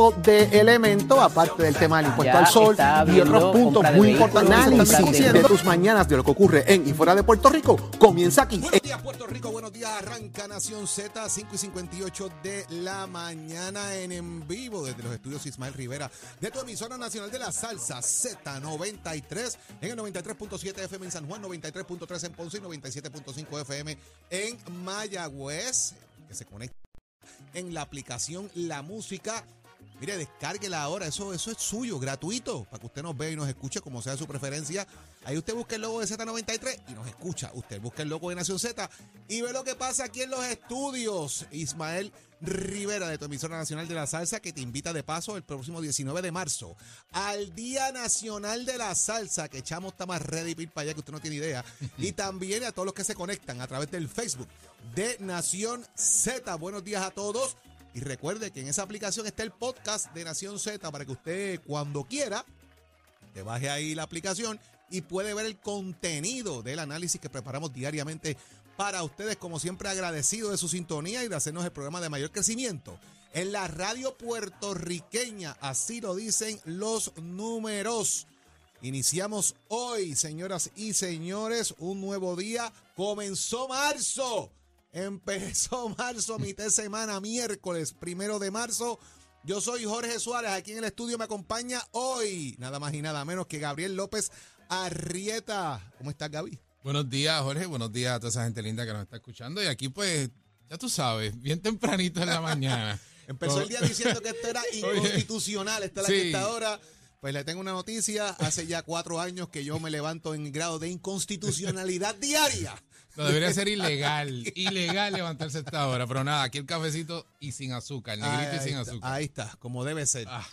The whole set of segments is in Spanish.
tipo de elementos, aparte del tema del impuesto Ya al sol y otros puntos muy importantes. de- de tus mañanas de lo que ocurre en y fuera de Puerto Rico comienza aquí. Buenos días, Puerto Rico. Buenos días. Arranca Nación Z, 5 y 58 de la mañana en en vivo desde los estudios Ismael Rivera de tu emisora nacional de la salsa Z93 en el 93.7 FM en San Juan, 93.3 en Ponce y 97.5 FM en Mayagüez. Que se conecta en la aplicación La Música. Mire, descárguela ahora, eso, eso es suyo, gratuito, para que usted nos vea y nos escuche como sea su preferencia. Ahí usted busca el logo de Z93 y nos escucha. Usted busca el logo de Nación Z y ve lo que pasa aquí en los estudios. Ismael Rivera de tu emisora nacional de la salsa que te invita de paso el próximo 19 de marzo al Día Nacional de la Salsa que echamos está más ready para allá que usted no tiene idea. Y también a todos los que se conectan a través del Facebook de Nación Z. Buenos días a todos. Y recuerde que en esa aplicación está el podcast de Nación Z para que usted cuando quiera te baje ahí la aplicación y puede ver el contenido del análisis que preparamos diariamente para ustedes, como siempre agradecido de su sintonía y de hacernos el programa de mayor crecimiento. En la radio puertorriqueña, así lo dicen los números. Iniciamos hoy, señoras y señores, un nuevo día. Comenzó marzo. Empezó marzo, mitad de semana, miércoles, primero de marzo. Yo soy Jorge Suárez, aquí en el estudio me acompaña hoy, nada más y nada menos que Gabriel López Arrieta. ¿Cómo estás, Gaby? Buenos días, Jorge. Buenos días a toda esa gente linda que nos está escuchando. Y aquí, pues, ya tú sabes, bien tempranito en la mañana. Empezó el día diciendo que esto era inconstitucional, esta es la Sí. que está ahora. Pues le tengo una noticia, hace ya cuatro años que yo me levanto en grado de inconstitucionalidad diaria. No, debería ser ilegal, ilegal levantarse a esta hora. Pero nada, aquí el cafecito y sin azúcar, negrito y sin está, azúcar. Ahí está, como debe ser. Ah.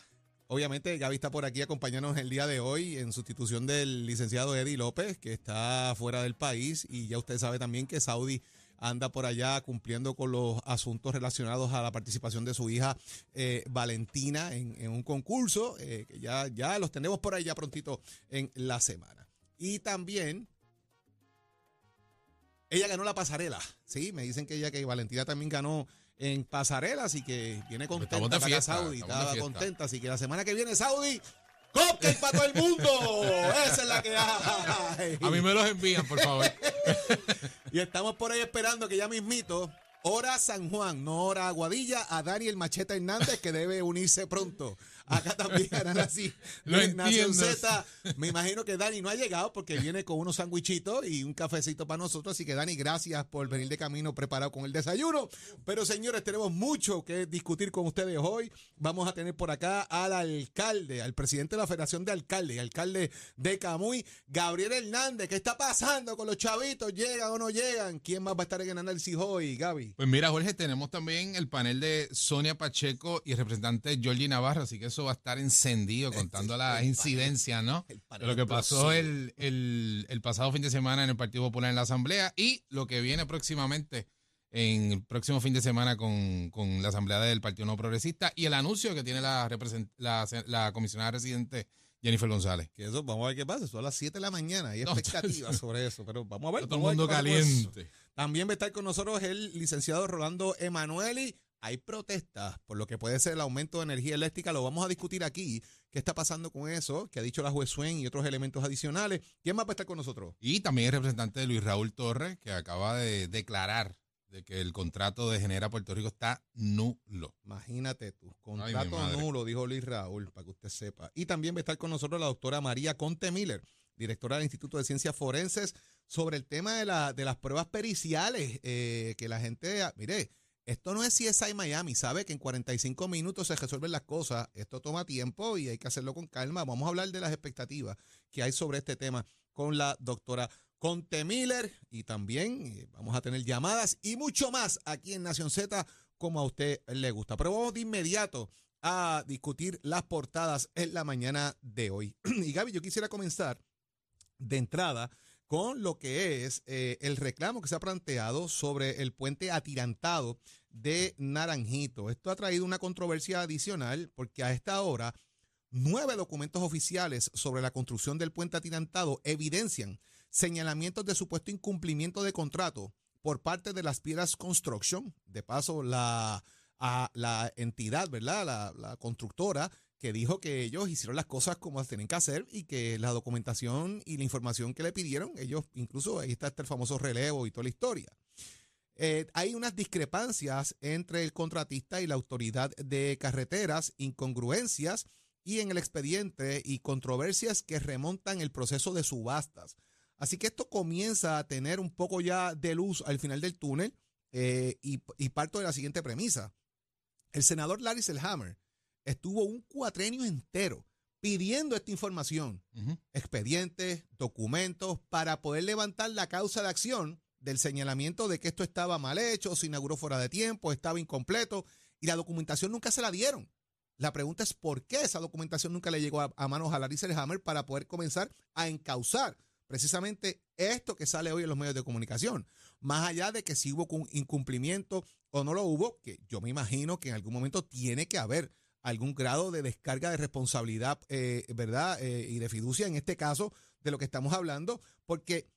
Obviamente, Gaby está por aquí acompañándonos el día de hoy en sustitución del licenciado Eddie López, que está fuera del país. Y ya usted sabe también que Saudi anda por allá cumpliendo con los asuntos relacionados a la participación de su hija eh, Valentina en, en un concurso, eh, que ya, ya los tenemos por ahí ya prontito en la semana. Y también ella ganó la pasarela, sí, me dicen que ella que Valentina también ganó en pasarela, así que viene contenta para Saudi, estaba contenta, así que la semana que viene Saudi cupcake para todo el mundo, esa es la que hay. A mí me los envían, por favor. Y estamos por ahí esperando que ya mismito, hora San Juan, no hora Aguadilla, a Daniel Macheta Hernández, que debe unirse pronto. Acá también harán así. Lo Nación. Z. Me imagino que Dani no ha llegado porque viene con unos sandwichitos y un cafecito para nosotros. Así que Dani, gracias por venir de camino preparado con el desayuno. Pero señores, tenemos mucho que discutir con ustedes hoy. Vamos a tener por acá al alcalde, al presidente de la Federación de Alcaldes, alcalde de Camuy, Gabriel Hernández. ¿Qué está pasando con los chavitos? ¿Llegan o no llegan? ¿Quién más va a estar en el análisis hoy, Gaby? Pues mira, Jorge, tenemos también el panel de Sonia Pacheco y el representante Georgie Navarro, así que eso va a estar encendido contando las incidencias, ¿no? lo que pasó el, el- el pasado fin de semana en el Partido Popular en la Asamblea y lo que viene próximamente en el próximo fin de semana con, con la Asamblea del Partido No Progresista y el anuncio que tiene la, la, la comisionada residente Jennifer González. Que eso, vamos a ver qué pasa. Son las 7 de la mañana. Hay No, expectativas sobre eso. Pero vamos a ver. Todo el mundo caliente. También va a estar con nosotros el licenciado Rolando Emanueli. Hay protestas por lo que puede ser el aumento de energía eléctrica. Lo vamos a discutir aquí. ¿Qué está pasando con eso? ¿Qué ha dicho la juez Suen y otros elementos adicionales? ¿Quién más va a estar con nosotros? Y también el representante de Luis Raúl Torres, que acaba de declarar de que el contrato de Genera Puerto Rico está nulo. Imagínate tú. Contrato nulo, dijo Luis Raúl, para que usted sepa. Y también va a estar con nosotros la doctora María Conte Miller, directora del Instituto de Ciencias Forenses, sobre el tema de, la, de las pruebas periciales. eh, que la gente, ah, mire, esto no es CSI Miami, sabe que en 45 minutos se resuelven las cosas. Esto toma tiempo y hay que hacerlo con calma. Vamos a hablar de las expectativas que hay sobre este tema con la doctora Conte Miller y también eh, vamos a tener llamadas y mucho más aquí en Nación Z como a usted le gusta. Pero vamos de inmediato a discutir las portadas en la mañana de hoy. y Gaby, yo quisiera comenzar de entrada con lo que es eh, el reclamo que se ha planteado sobre el puente atirantado de Naranjito. Esto ha traído una controversia adicional porque a esta hora nueve documentos oficiales sobre la construcción del puente atirantado evidencian señalamientos de supuesto incumplimiento de contrato por parte de las Piedras Construction. De paso, la a la entidad, ¿verdad? La, la constructora que dijo que ellos hicieron las cosas como las tienen que hacer y que la documentación y la información que le pidieron, ellos, incluso ahí está este famoso relevo y toda la historia. Eh, hay unas discrepancias entre el contratista y la autoridad de carreteras, incongruencias y en el expediente y controversias que remontan el proceso de subastas. Así que esto comienza a tener un poco ya de luz al final del túnel eh, y, y, parto de la siguiente premisa. El senador Larry Selhammer estuvo un cuatrenio entero pidiendo esta información, expedientes, documentos, para poder levantar la causa de acción del señalamiento de que esto estaba mal hecho, se inauguró fuera de tiempo, estaba incompleto y la documentación nunca se la dieron. La pregunta es por qué esa documentación nunca le llegó a, manos a Larry Selhammer para poder comenzar a encauzar precisamente esto que sale hoy en los medios de comunicación. Más allá de que si hubo un incumplimiento o no lo hubo, que yo me imagino que en algún momento tiene que haber algún grado de descarga de responsabilidad, eh, ¿verdad? Eh, y de fiducia en este caso de lo que estamos hablando, porque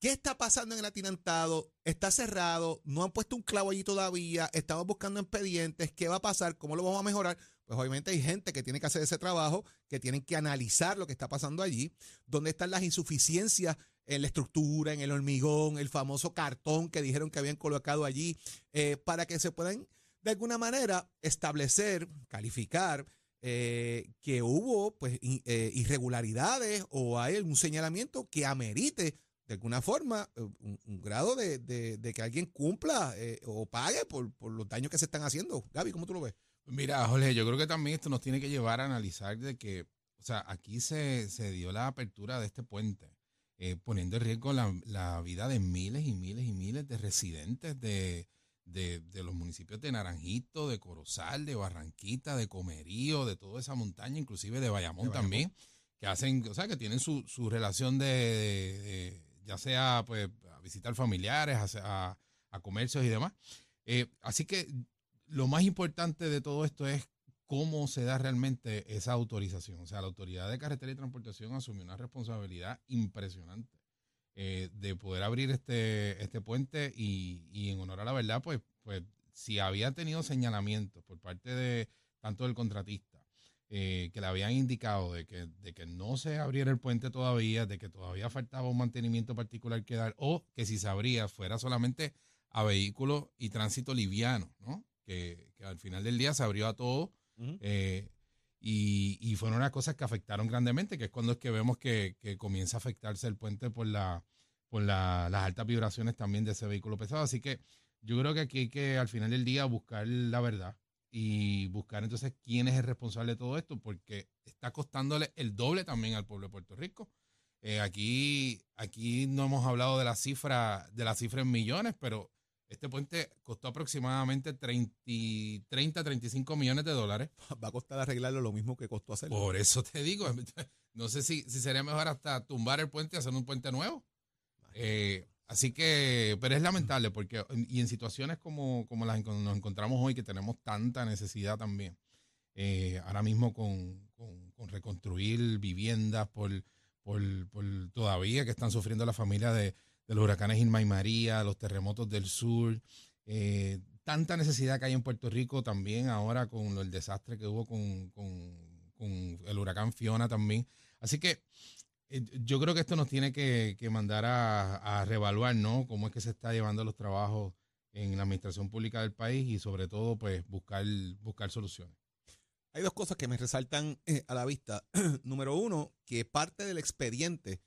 ¿qué está pasando en el atinantado? Está cerrado, no han puesto un clavo allí todavía, estamos buscando expedientes, ¿qué va a pasar? ¿Cómo lo vamos a mejorar? Pues obviamente hay gente que tiene que hacer ese trabajo, que tienen que analizar lo que está pasando allí, dónde están las insuficiencias en la estructura, en el hormigón, el famoso cartón que dijeron que habían colocado allí, eh, para que se puedan de alguna manera establecer, calificar eh, que hubo pues eh, irregularidades o hay algún señalamiento que amerite de alguna forma eh, un, grado de, que alguien cumpla o pague por, los daños que se están haciendo. Gaby, ¿cómo tú lo ves? Mira, Jorge, yo creo que también esto nos tiene que llevar a analizar de que, o sea, aquí se, se dio la apertura de este puente, poniendo en riesgo la, la vida de miles y miles y miles de residentes de, de, los municipios de Naranjito, de Corozal, de Barranquita, de Comerío, de toda esa montaña, inclusive de Bayamón, también, que hacen, o sea, que tienen su, su relación de, ya sea pues a visitar familiares, a, a, comercios y demás. Eh, así que lo más importante de todo esto es cómo se da realmente esa autorización. O sea, la Autoridad de Carretera y Transportación asumió una responsabilidad impresionante eh, de poder abrir este, este puente y, en honor a la verdad, pues, pues si había tenido señalamientos por parte de tanto del contratista, eh, que le habían indicado de que, de que no se abriera el puente todavía, de que todavía faltaba un mantenimiento particular que dar, o que si se abría fuera solamente a vehículos y tránsito liviano, ¿no? Que, al final del día se abrió a todo. Eh, y, y, fueron unas cosas que afectaron grandemente, que es cuando es que vemos que, comienza a afectarse el puente por, la, por las altas vibraciones también de ese vehículo pesado. Así que yo creo que aquí hay que al final del día buscar la verdad y buscar entonces quién es el responsable de todo esto, porque está costándole el doble también al pueblo de Puerto Rico. Eh, aquí, aquí no hemos hablado de la cifra, de la cifra en millones, pero este puente costó aproximadamente 30, 30, 35 millones de dólares. Va a costar arreglarlo lo mismo que costó hacerlo. Por eso te digo, no sé si, si sería mejor hasta tumbar el puente y hacer un puente nuevo. Eh, así que, pero es lamentable porque, y en situaciones como, como las que nos encontramos hoy, que tenemos tanta necesidad también, eh, ahora mismo con, con, reconstruir viviendas por, por, por todavía que están sufriendo la familia de de los huracanes Irma y María, los terremotos del sur, eh, tanta necesidad que hay en Puerto Rico también ahora con el desastre que hubo con, el huracán Fiona también. Así que eh, yo creo que esto nos tiene que, mandar a, a, reevaluar, ¿no? Cómo es que se está llevando los trabajos en la administración pública del país y sobre todo, pues, buscar, buscar soluciones. Hay dos cosas que me resaltan eh, a la vista. Número uno, que parte del expediente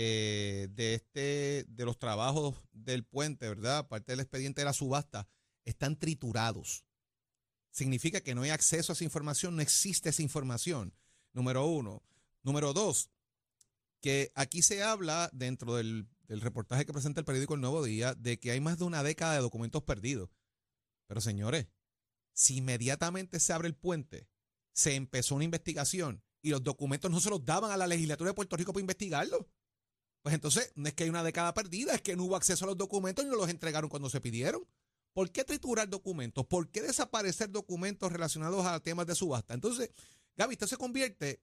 eh, de este de los trabajos del puente, ¿verdad? Parte del expediente de la subasta, están triturados. Significa que no hay acceso a esa información, no existe esa información. Número uno. Número dos, que aquí se habla dentro del, del reportaje que presenta el periódico El Nuevo Día de que hay más de una década de documentos perdidos. Pero señores, si inmediatamente se abre el puente, se empezó una investigación y los documentos no se los daban a la legislatura de Puerto Rico para investigarlo. Pues entonces, no es que hay una década perdida, es que no hubo acceso a los documentos y no los entregaron cuando se pidieron. ¿Por qué triturar documentos? ¿Por qué desaparecer documentos relacionados a temas de subasta? Entonces, Gaby, esto se convierte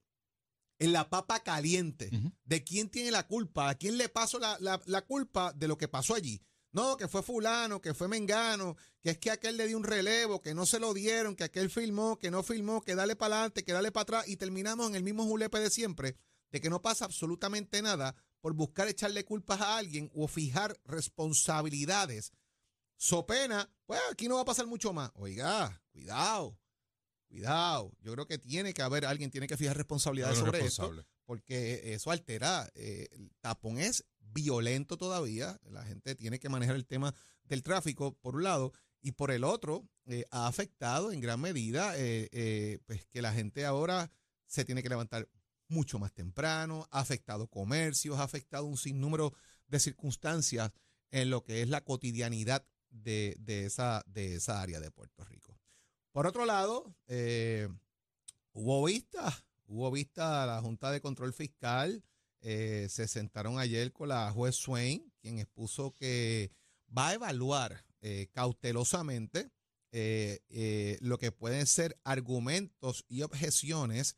en la papa caliente de quién tiene la culpa, a quién le pasó la, culpa de lo que pasó allí. No, que fue fulano, que fue mengano, que es que aquel le dio un relevo, que no se lo dieron, que aquel filmó, que no filmó, que dale para adelante, que dale para atrás y terminamos en el mismo julepe de siempre, de que no pasa absolutamente nada por buscar echarle culpas a alguien o fijar responsabilidades. So pena, pues aquí no va a pasar mucho más. Oiga, cuidado, cuidado. Yo creo que tiene que haber, alguien tiene que fijar responsabilidades Bueno, sobre esto responsable. porque eso altera. eh, el tapón es violento todavía. La gente tiene que manejar el tema del tráfico, por un lado, y por el otro, eh, ha afectado en gran medida eh, pues que la gente ahora se tiene que levantar mucho más temprano, ha afectado comercios, ha afectado un sinnúmero de circunstancias en lo que es la cotidianidad de, de esa, de esa área de Puerto Rico. Por otro lado, eh, hubo vistas, hubo vista a la Junta de Control Fiscal, eh, se sentaron ayer con la juez Swain, quien expuso que va a evaluar eh, cautelosamente lo que pueden ser argumentos y objeciones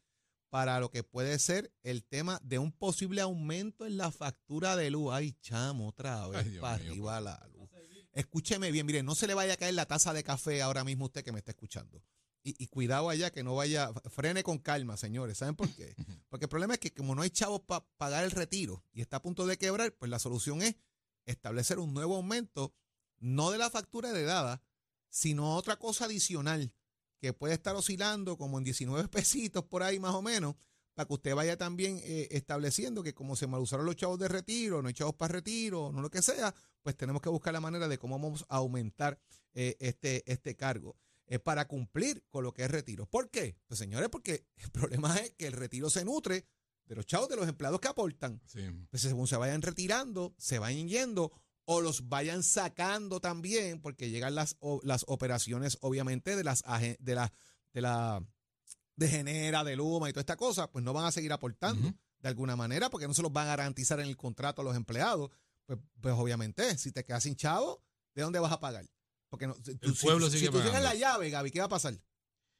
para lo que puede ser el tema de un posible aumento en la factura de luz. Ay, chamo, otra vez Ay, para mío, arriba la luz. Escúcheme bien, mire, no se le vaya a caer la taza de café ahora mismo a usted que me está escuchando. Y, y cuidado allá que no vaya, frene con calma, señores. ¿Saben por qué? Porque el problema es que como no hay chavos para pagar el retiro y está a punto de quebrar, pues la solución es establecer un nuevo aumento, no de la factura heredada, sino otra cosa adicional que puede estar oscilando como en 19 pesitos por ahí más o menos, para que usted vaya también eh, estableciendo que como se mal usaron los chavos de retiro, no hay chavos para retiro, no lo que sea, pues tenemos que buscar la manera de cómo vamos a aumentar eh, este, este cargo eh, para cumplir con lo que es retiro. ¿Por qué? Pues señores, porque el problema es que el retiro se nutre de los chavos de los empleados que aportan. Sí. Pues según se vayan retirando, se vayan yendo o los vayan sacando también, porque llegan las, o- las operaciones, obviamente, de las de la, de la de Genera, de Luma y toda esta cosa, pues no van a seguir aportando de alguna manera, porque no se los van a garantizar en el contrato a los empleados. Pues, pues obviamente, si te quedas sin chavo, ¿de dónde vas a pagar? Porque no, si, tú- si- pueblo si, sigue tú tienes la llave, Gaby, ¿qué va a pasar?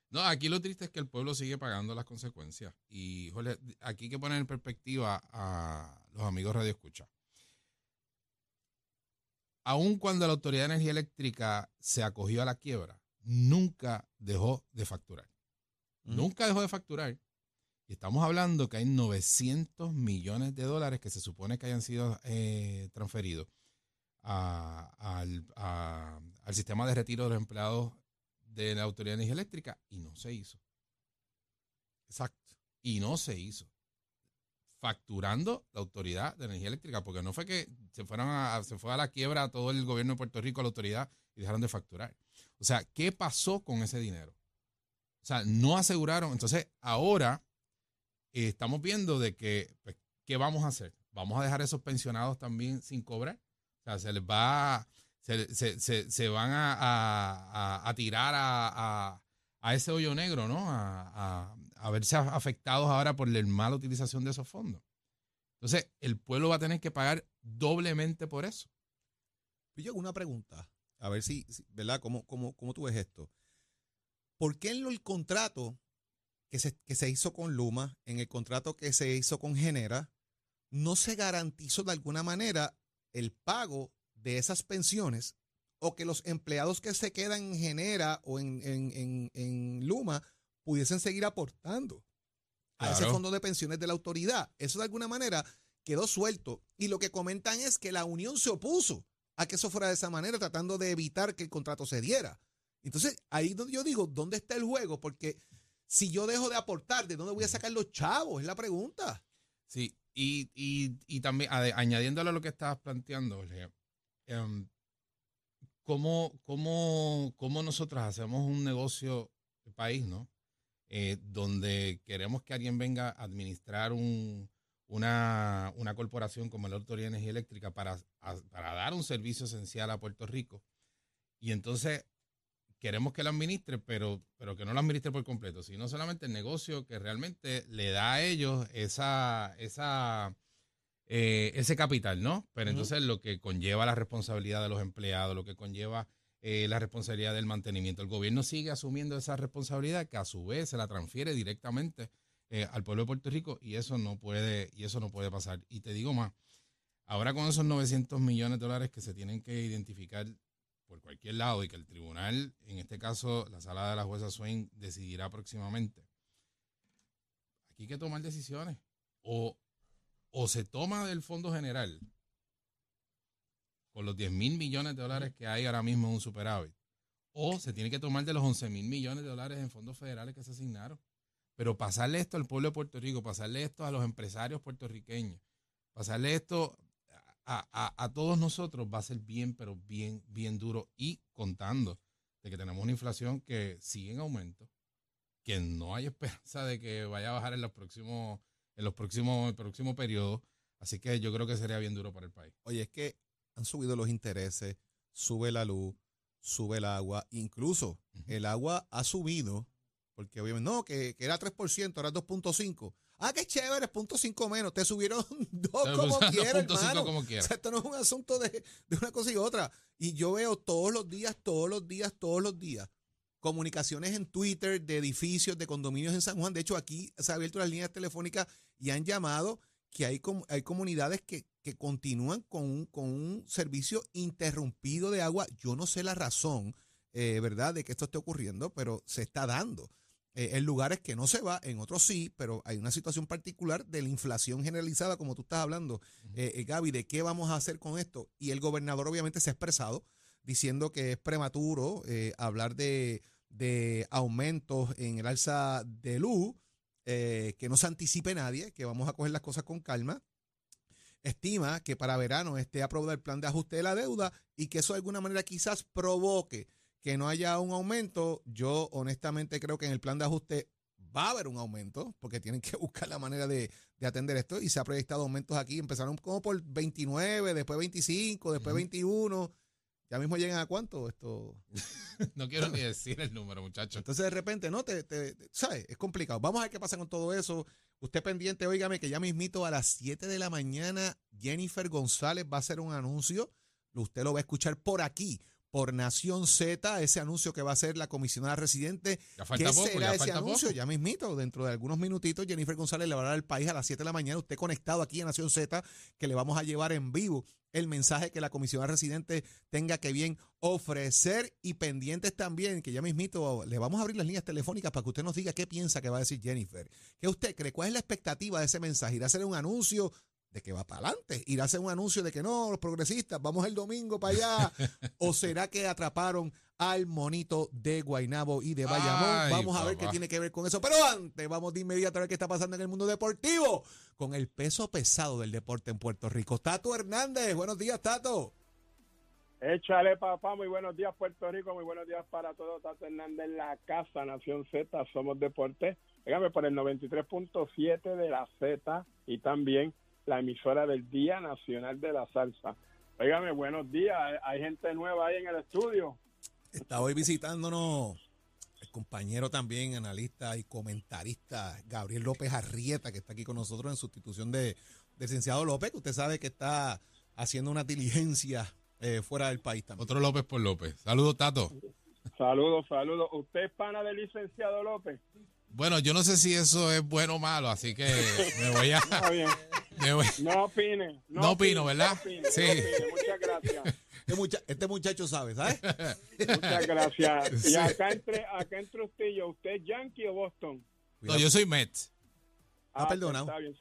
No, aquí lo triste es que el pueblo sigue pagando las consecuencias. Y, aquí hay que poner en perspectiva a los amigos Radio Escucha. Aun cuando la Autoridad de Energía Eléctrica se acogió a la quiebra, nunca dejó de facturar. Nunca dejó de facturar. Y estamos hablando que hay 900 millones de dólares que se supone que hayan sido eh, transferidos a- al, a- al sistema de retiro de los empleados de la Autoridad de Energía Eléctrica y no se hizo. Exacto. Y no se hizo. Facturando la Autoridad de Energía Eléctrica, porque no fue que se fueron a, se fue a la quiebra todo el gobierno de Puerto Rico, la autoridad, y dejaron de facturar. O sea, ¿qué pasó con ese dinero? O sea, no aseguraron. Entonces, ahora eh, estamos viendo de que, pues, ¿qué vamos a hacer? ¿Vamos a dejar a esos pensionados también sin cobrar? O sea, se les va, se, se- se- van a, a- a- a tirar a, a- ese hoyo negro, ¿no? A, a- a verse afectados ahora por la mala utilización de esos fondos. Entonces, el pueblo va a tener que pagar doblemente por eso. Yo una pregunta, a ver si, ¿verdad? ¿Cómo, cómo, ¿Cómo tú ves esto? ¿Por qué en el contrato que se, que se hizo con Luma, en el contrato que se hizo con Genera, no se garantizó de alguna manera el pago de esas pensiones o que los empleados que se quedan en Genera o en, en- en- en Luma pudiesen seguir aportando a ese fondo de pensiones de la autoridad? Eso de alguna manera quedó suelto. Y lo que comentan es que la unión se opuso a que eso fuera de esa manera, tratando de evitar que el contrato se diera. Entonces, ahí donde yo digo, ¿dónde está el juego? Porque si yo dejo de aportar, ¿de dónde voy a sacar los chavos? Es la pregunta. Sí, y, y, y también añadiéndole a lo que estabas planteando, Jorge, em, ¿cómo, cómo, cómo nosotros hacemos un negocio de país, ¿no? Eh, donde queremos que alguien venga a administrar un, una, una corporación como la Autoridad de Energía Eléctrica para, a- para dar un servicio esencial a Puerto Rico. Y entonces queremos que lo administre, pero, pero que no lo administre por completo, sino solamente el negocio que realmente le da a ellos esa, esa, eh, ese capital, ¿no? Pero entonces lo que conlleva la responsabilidad de los empleados, lo que conlleva eh, la responsabilidad del mantenimiento. El gobierno sigue asumiendo esa responsabilidad que a su vez se la transfiere directamente eh, al pueblo de Puerto Rico y eso no puede, y eso no puede pasar. Y te digo más, Ahora con esos 900 millones de dólares que se tienen que identificar por cualquier lado y que el tribunal, en este caso la sala de la jueza Swain, decidirá próximamente. Aquí hay que tomar decisiones. O, o se toma del Fondo General con los 10 mil millones de dólares que hay ahora mismo en un superávit, o se tiene que tomar de los 11 mil millones de dólares en fondos federales que se asignaron. Pero pasarle esto al pueblo de Puerto Rico, pasarle esto a los empresarios puertorriqueños, pasarle esto a, todos nosotros va a ser bien, pero bien, bien duro y contando de que tenemos una inflación que sigue en aumento, que no hay esperanza de que vaya a bajar en los próximos, en los próximos, el próximo periodo. Así que yo creo que sería bien duro para el país. Oye, es que han subido los intereses, sube la luz, sube el agua, incluso el agua ha subido, porque obviamente, no, que, que era 3%, ahora 2.5%. Ah, qué chévere, punto cinco menos. Te subieron dos como quieras, hermano. Como quiera. O sea, esto no es un asunto de, una cosa y otra. Y yo veo todos los días, todos los días, todos los días, comunicaciones en Twitter de edificios, de condominios en San Juan. De hecho, aquí se han abierto las líneas telefónicas y han llamado que hay, hay comunidades que, que continúan con un, con un servicio interrumpido de agua. Yo no sé la razón, eh, ¿verdad?, de que esto esté ocurriendo, pero se está dando. Eh, en lugares que no se va, en otros sí, pero hay una situación particular de la inflación generalizada, como tú estás hablando, eh, eh, Gaby, de qué vamos a hacer con esto. Y el gobernador obviamente se ha expresado diciendo que es prematuro hablar de, aumentos en el alza de luz, que no se anticipe nadie, que vamos a coger las cosas con calma estima que para verano esté aprobado el plan de ajuste de la deuda y que eso de alguna manera quizás provoque que no haya un aumento, yo honestamente creo que en el plan de ajuste va a haber un aumento, porque tienen que buscar la manera de, atender esto y se ha proyectado aumentos aquí. Empezaron como por 29, después 25, después 21. Ya mismo llegan a cuánto esto. no quiero ni decir el número, muchachos. Entonces de repente, no, te, te, ¿sabes? Es complicado. Vamos a ver qué pasa con todo eso. Usted pendiente, óigame, que ya mismito a las 7 de la mañana Jennifer González va a hacer un anuncio. Usted lo va a escuchar por aquí, por Nación Z, ese anuncio que va a hacer la comisionada residente. Ya falta ¿Qué será ese anuncio? Ya mismito, dentro de algunos minutitos, Jennifer González le va a dar al país a las 7 de la mañana. Usted conectado aquí en Nación Z, que le vamos a llevar en vivo el mensaje que la comisionada residente tenga que bien ofrecer y pendientes también, que ya mismito le vamos a abrir las líneas telefónicas para que usted nos diga qué piensa que va a decir Jennifer. ¿Qué usted cree? ¿Cuál es la expectativa de ese mensaje? ¿Irá a hacer un anuncio de que va para adelante. ¿Irá a hacer un anuncio de que no, los progresistas, vamos el domingo para allá. ¿O será que atraparon al monito de Guainabo y de Bayamón? vamos a ver qué tiene que ver con eso. Pero antes, vamos de inmediato a ver qué está pasando en el mundo deportivo con el peso pesado del deporte en Puerto Rico. Tato Hernández, buenos días, Tato. Échale, papá. Muy buenos días, Puerto Rico. Muy buenos días para todos. Tato Hernández en la casa, Nación Z. Somos Deporte. Dígame por el 93.7 de la Z y también la emisora del Día Nacional de la Salsa. Óigame, buenos días. Hay gente nueva ahí en el estudio. Está hoy visitándonos el compañero también, analista y comentarista Gabriel López Arrieta, que está aquí con nosotros en sustitución de, licenciado López, que usted sabe que está haciendo una diligencia eh, fuera del país también. Otro López por López. Saludos, Tato. Saludos, saludos. ¿Usted es pana del licenciado López? Bueno, yo no sé si eso es bueno o malo, así que me voy a. No opine. No, opino, ¿verdad? sí. Muchas gracias. Este, este, muchacho sabe, ¿sabes? Muchas gracias. Y acá entre, acá entre usted y yo, ¿usted es Yankee o Boston? No, yo soy Mets. Ah, ah perdonado. Está bien,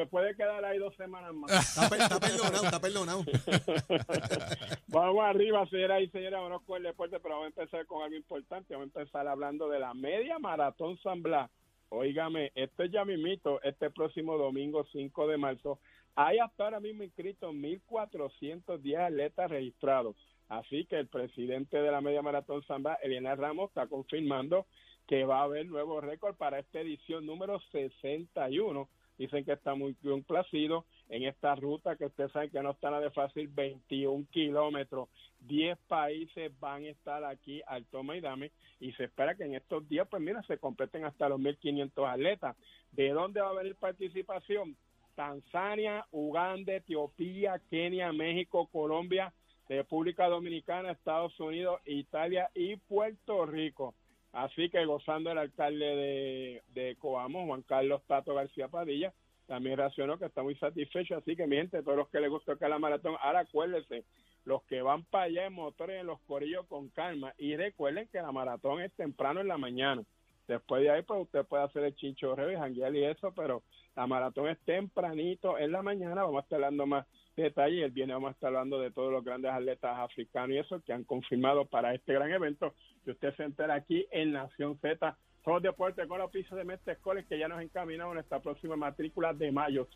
se, puede quedar ahí dos semanas más. Está, perdonado, está perdonado. vamos arriba, señora y señora, vamos con el deporte, pero vamos a empezar con algo importante. Vamos a empezar hablando de la media maratón San Blas Óigame, esto es ya mito, este próximo domingo 5 de marzo. Hay hasta ahora mismo inscritos 1.410 atletas registrados. Así que el presidente de la Media Maratón Samba, Eliana Ramos, está confirmando que va a haber nuevo récord para esta edición número 61. Dicen que está muy complacido en esta ruta que ustedes saben que no está nada de fácil, 21 kilómetros. 10 países van a estar aquí al toma y dame y se espera que en estos días, pues mira, se completen hasta los 1.500 atletas. ¿De dónde va a venir participación? Tanzania, Uganda, Etiopía, Kenia, México, Colombia, República Dominicana, Estados Unidos, Italia y Puerto Rico. Así que gozando el alcalde de, de Coamo, Juan Carlos Tato García Padilla, también reaccionó que está muy satisfecho. Así que, mi gente, todos los que les gustó que la maratón, ahora acuérdense, los que van para allá en motores, en los corillos con calma. Y recuerden que la maratón es temprano en la mañana. Después de ahí, pues usted puede hacer el chinchorreo y y eso, pero la maratón es tempranito en la mañana. Vamos a estar hablando más detalles. El viernes vamos a estar hablando de todos los grandes atletas africanos y eso que han confirmado para este gran evento. Que usted se entera aquí en Nación Z. Somos Deportes con la pisos de Mestre College que ya nos encaminamos en esta próxima matrícula de mayo.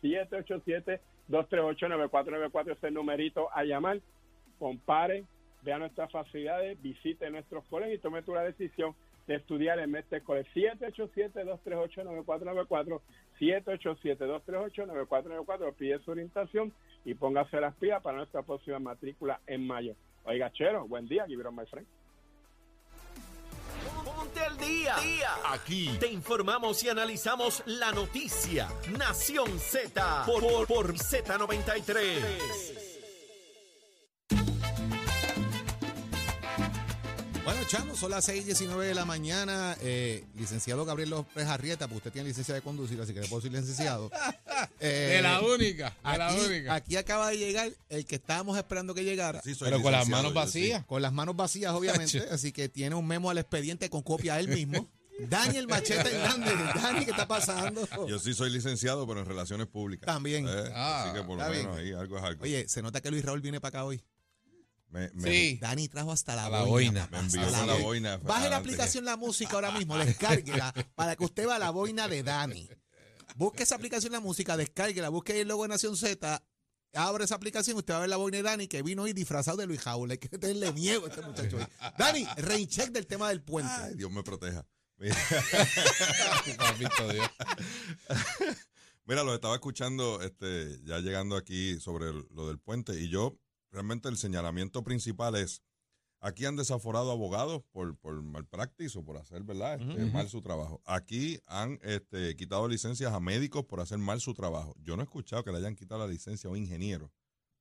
787-238-9494 es el numerito a llamar. Compare, vea nuestras facilidades, visite nuestros colegios y tome tu la decisión de estudiar en Mestre College. 787-238-9494, 787-238-9494, pide su orientación y póngase las pilas para nuestra próxima matrícula en mayo. Oiga, Chero, buen día, on my friend. Al día. Aquí te informamos y analizamos la noticia. Nación Z por, por, por Z93. Bueno, chamos, son las 6:19 de la mañana. Eh, licenciado Gabriel López Arrieta, porque usted tiene licencia de conducir, así que le puedo decir licenciado. Eh, de la única, de la aquí, única. aquí acaba de llegar el que estábamos esperando que llegara. Sí, Pero con las manos sí. vacías. Con las manos vacías, obviamente. así que tiene un memo al expediente con copia él mismo. Daniel Machete Hernández. Dani, ¿qué está pasando? Yo sí soy licenciado, pero en relaciones públicas. También. Eh, Ah, así que por lo menos bien. ahí algo es algo. Oye, se nota que Luis Raúl viene para acá hoy. Me, me- Sí. Dani trajo hasta la, boina. papá, Me envió hasta con la boina Baje la aplicación La Música ahora mismo, descárguela para que usted vea la boina de Dani. Busque esa aplicación La Música, descárguela, busque el logo de Nación Z, abre esa aplicación, usted va a ver la boina de Dani que vino hoy disfrazado de Luis Raúl. Hay que tenerle miedo a este muchacho hoy. Dani, recheck del tema del puente. Ay, Dios me proteja. Mira. Mira, lo estaba escuchando este, ya llegando aquí sobre el- lo del puente y yo realmente el señalamiento principal es, aquí han desaforado abogados por, por malpractice o por hacer ¿verdad? Este, mal su trabajo. Aquí han este, quitado licencias a médicos por hacer mal su trabajo. Yo no he escuchado que le hayan quitado la licencia a un ingeniero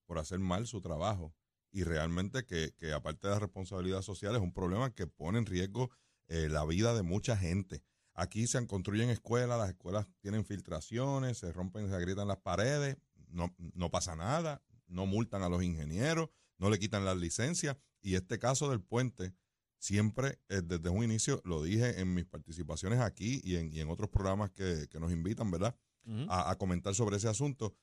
por hacer mal su trabajo. Y realmente que, que aparte de la responsabilidad social es un problema que pone en riesgo eh, la vida de mucha gente. Aquí se construyen escuelas, las escuelas tienen filtraciones, se rompen, se agrietan las paredes, no, no pasa nada, no multan a los ingenieros, no le quitan las licencias. Y este caso del puente, siempre eh, desde un inicio, lo dije en mis participaciones aquí y en, y en otros programas que, que nos invitan, ¿verdad? a, a comentar sobre ese asunto,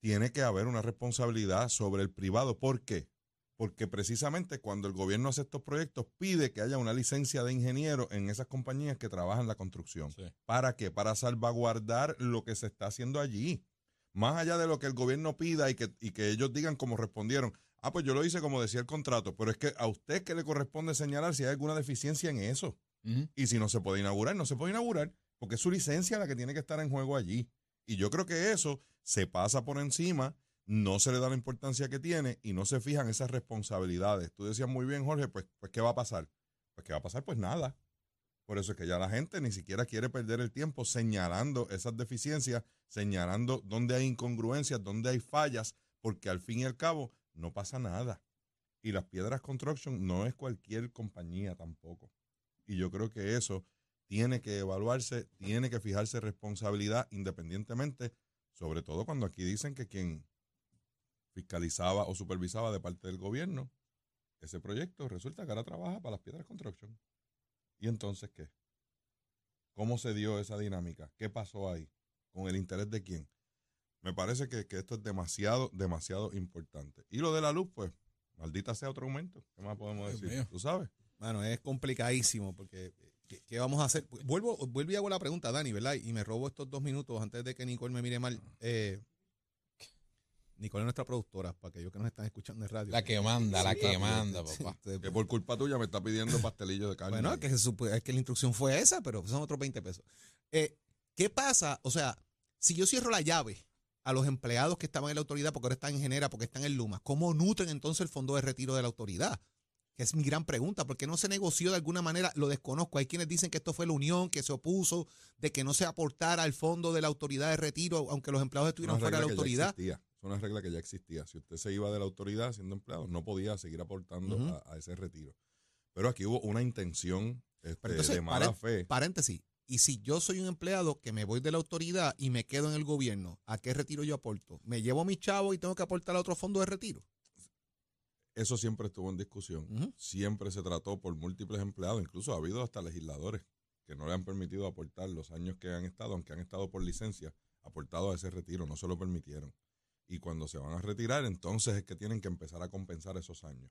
tiene que haber una responsabilidad sobre el privado. ¿Por qué? Porque precisamente cuando el gobierno hace estos proyectos, pide que haya una licencia de ingeniero en esas compañías que trabajan la construcción. Sí. ¿Para qué? Para salvaguardar lo que se está haciendo allí. Más allá de lo que el gobierno pida y que, y que ellos digan como respondieron. Ah, pues yo lo hice como decía el contrato, pero es que a usted que le corresponde señalar si hay alguna deficiencia en eso. Y si no se puede inaugurar, no se puede inaugurar, porque es su licencia la que tiene que estar en juego allí. Y yo creo que eso se pasa por encima, no se le da la importancia que tiene y no se fijan esas responsabilidades. Tú decías muy bien, Jorge, pues, pues ¿qué va a pasar? Pues ¿qué va a pasar? Pues nada. Por eso es que ya la gente ni siquiera quiere perder el tiempo señalando esas deficiencias, señalando dónde hay incongruencias, dónde hay fallas, porque al fin y al cabo no pasa nada. Y las piedras construction no es cualquier compañía tampoco. Y yo creo que eso tiene que evaluarse, tiene que fijarse responsabilidad independientemente, sobre todo cuando aquí dicen que quien fiscalizaba o supervisaba de parte del gobierno ese proyecto resulta que ahora trabaja para las piedras construction. ¿Y entonces qué? ¿Cómo se dio esa dinámica? ¿Qué pasó ahí? ¿Con el interés de quién? Me parece que, que esto es demasiado, demasiado importante. Y lo de la luz, pues, maldita sea otro aumento. ¿Qué más podemos Dios decir? mío. ¿Tú sabes? Bueno, es complicadísimo porque ¿qué, qué vamos a hacer? Vuelvo, vuelvo y hago la pregunta, Dani, ¿verdad? Y me robo estos dos minutos antes de que Nicole me mire mal. Eh, Nicole es nuestra productora, para aquellos que nos están escuchando en radio. La que manda, la que manda, papá. Que por culpa tuya me está pidiendo pastelillos de carne. Bueno, es que, se supo- es que la instrucción fue esa, pero son otros 20 pesos. Eh, ¿Qué pasa? O sea, si yo cierro la llave a los empleados que estaban en la autoridad porque ahora están en Genera, porque están en Luma, ¿cómo nutren entonces el fondo de retiro de la autoridad? Que es mi gran pregunta, porque no se negoció de alguna manera, lo desconozco. Hay quienes dicen que esto fue la unión, que se opuso, de que no se aportara al fondo de la autoridad de retiro, aunque los empleados Es estuvieran fuera de la autoridad. Es una regla que ya existía. Si usted se iba de la autoridad siendo empleado, no podía seguir aportando a, a ese retiro. Pero aquí hubo una intención este, entonces, de mala fe. paréntesis, Y si yo soy un empleado que me voy de la autoridad y me quedo en el gobierno, ¿a qué retiro yo aporto? ¿Me llevo mi chavo y tengo que aportar a otro fondo de retiro? Eso siempre estuvo en discusión. Siempre se trató por múltiples empleados, incluso ha habido hasta legisladores que no le han permitido aportar los años que han estado, aunque han estado por licencia, aportado a ese retiro, no se lo permitieron. Y cuando se van a retirar, entonces es que tienen que empezar a compensar esos años.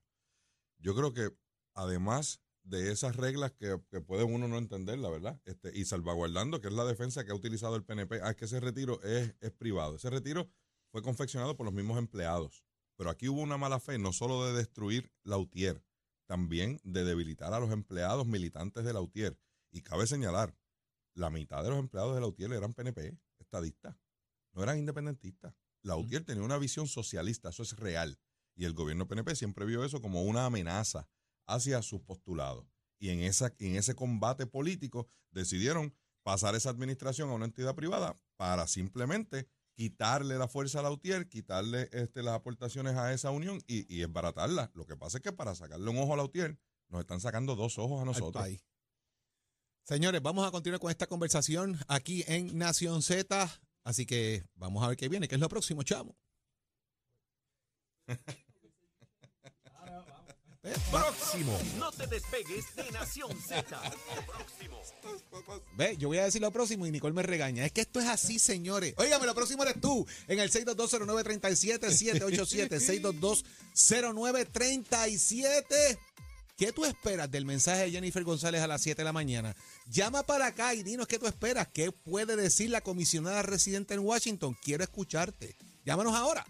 Yo creo que además de esas reglas que, que puede uno no entender, la verdad, este, y salvaguardando, que es la defensa que ha utilizado el PNP, ah, es que ese retiro es, es privado. Ese retiro fue confeccionado por los mismos empleados. Pero aquí hubo una mala fe, no solo de destruir la UTIER, también de debilitar a los empleados militantes de la UTIER. Y cabe señalar, la mitad de los empleados de la UTIER eran PNP, estadistas, no eran independentistas. La UTIER tenía una visión socialista, eso es real. Y el gobierno PNP siempre vio eso como una amenaza hacia sus postulados. Y en, esa, en ese combate político decidieron pasar esa administración a una entidad privada para simplemente quitarle la fuerza a la UTIER, quitarle este, las aportaciones a esa unión y, y esbaratarla. Lo que pasa es que para sacarle un ojo a la UTIER, nos están sacando dos ojos a nosotros. Señores, vamos a continuar con esta conversación aquí en Nación Z. Así que vamos a ver qué viene, qué es lo próximo, chamo. Próximo. No te despegues de Nación Z. Próximo. Ve, yo voy a decir lo próximo y Nicole me regaña. Es que esto es así, señores. Óigame, lo próximo eres tú. En el 6220937, 787-6220937. ¿Qué tú esperas del mensaje de Jennifer González a las 7 de la mañana? Llama para acá y dinos qué tú esperas. ¿Qué puede decir la comisionada residente en Washington? Quiero escucharte. Llámanos ahora.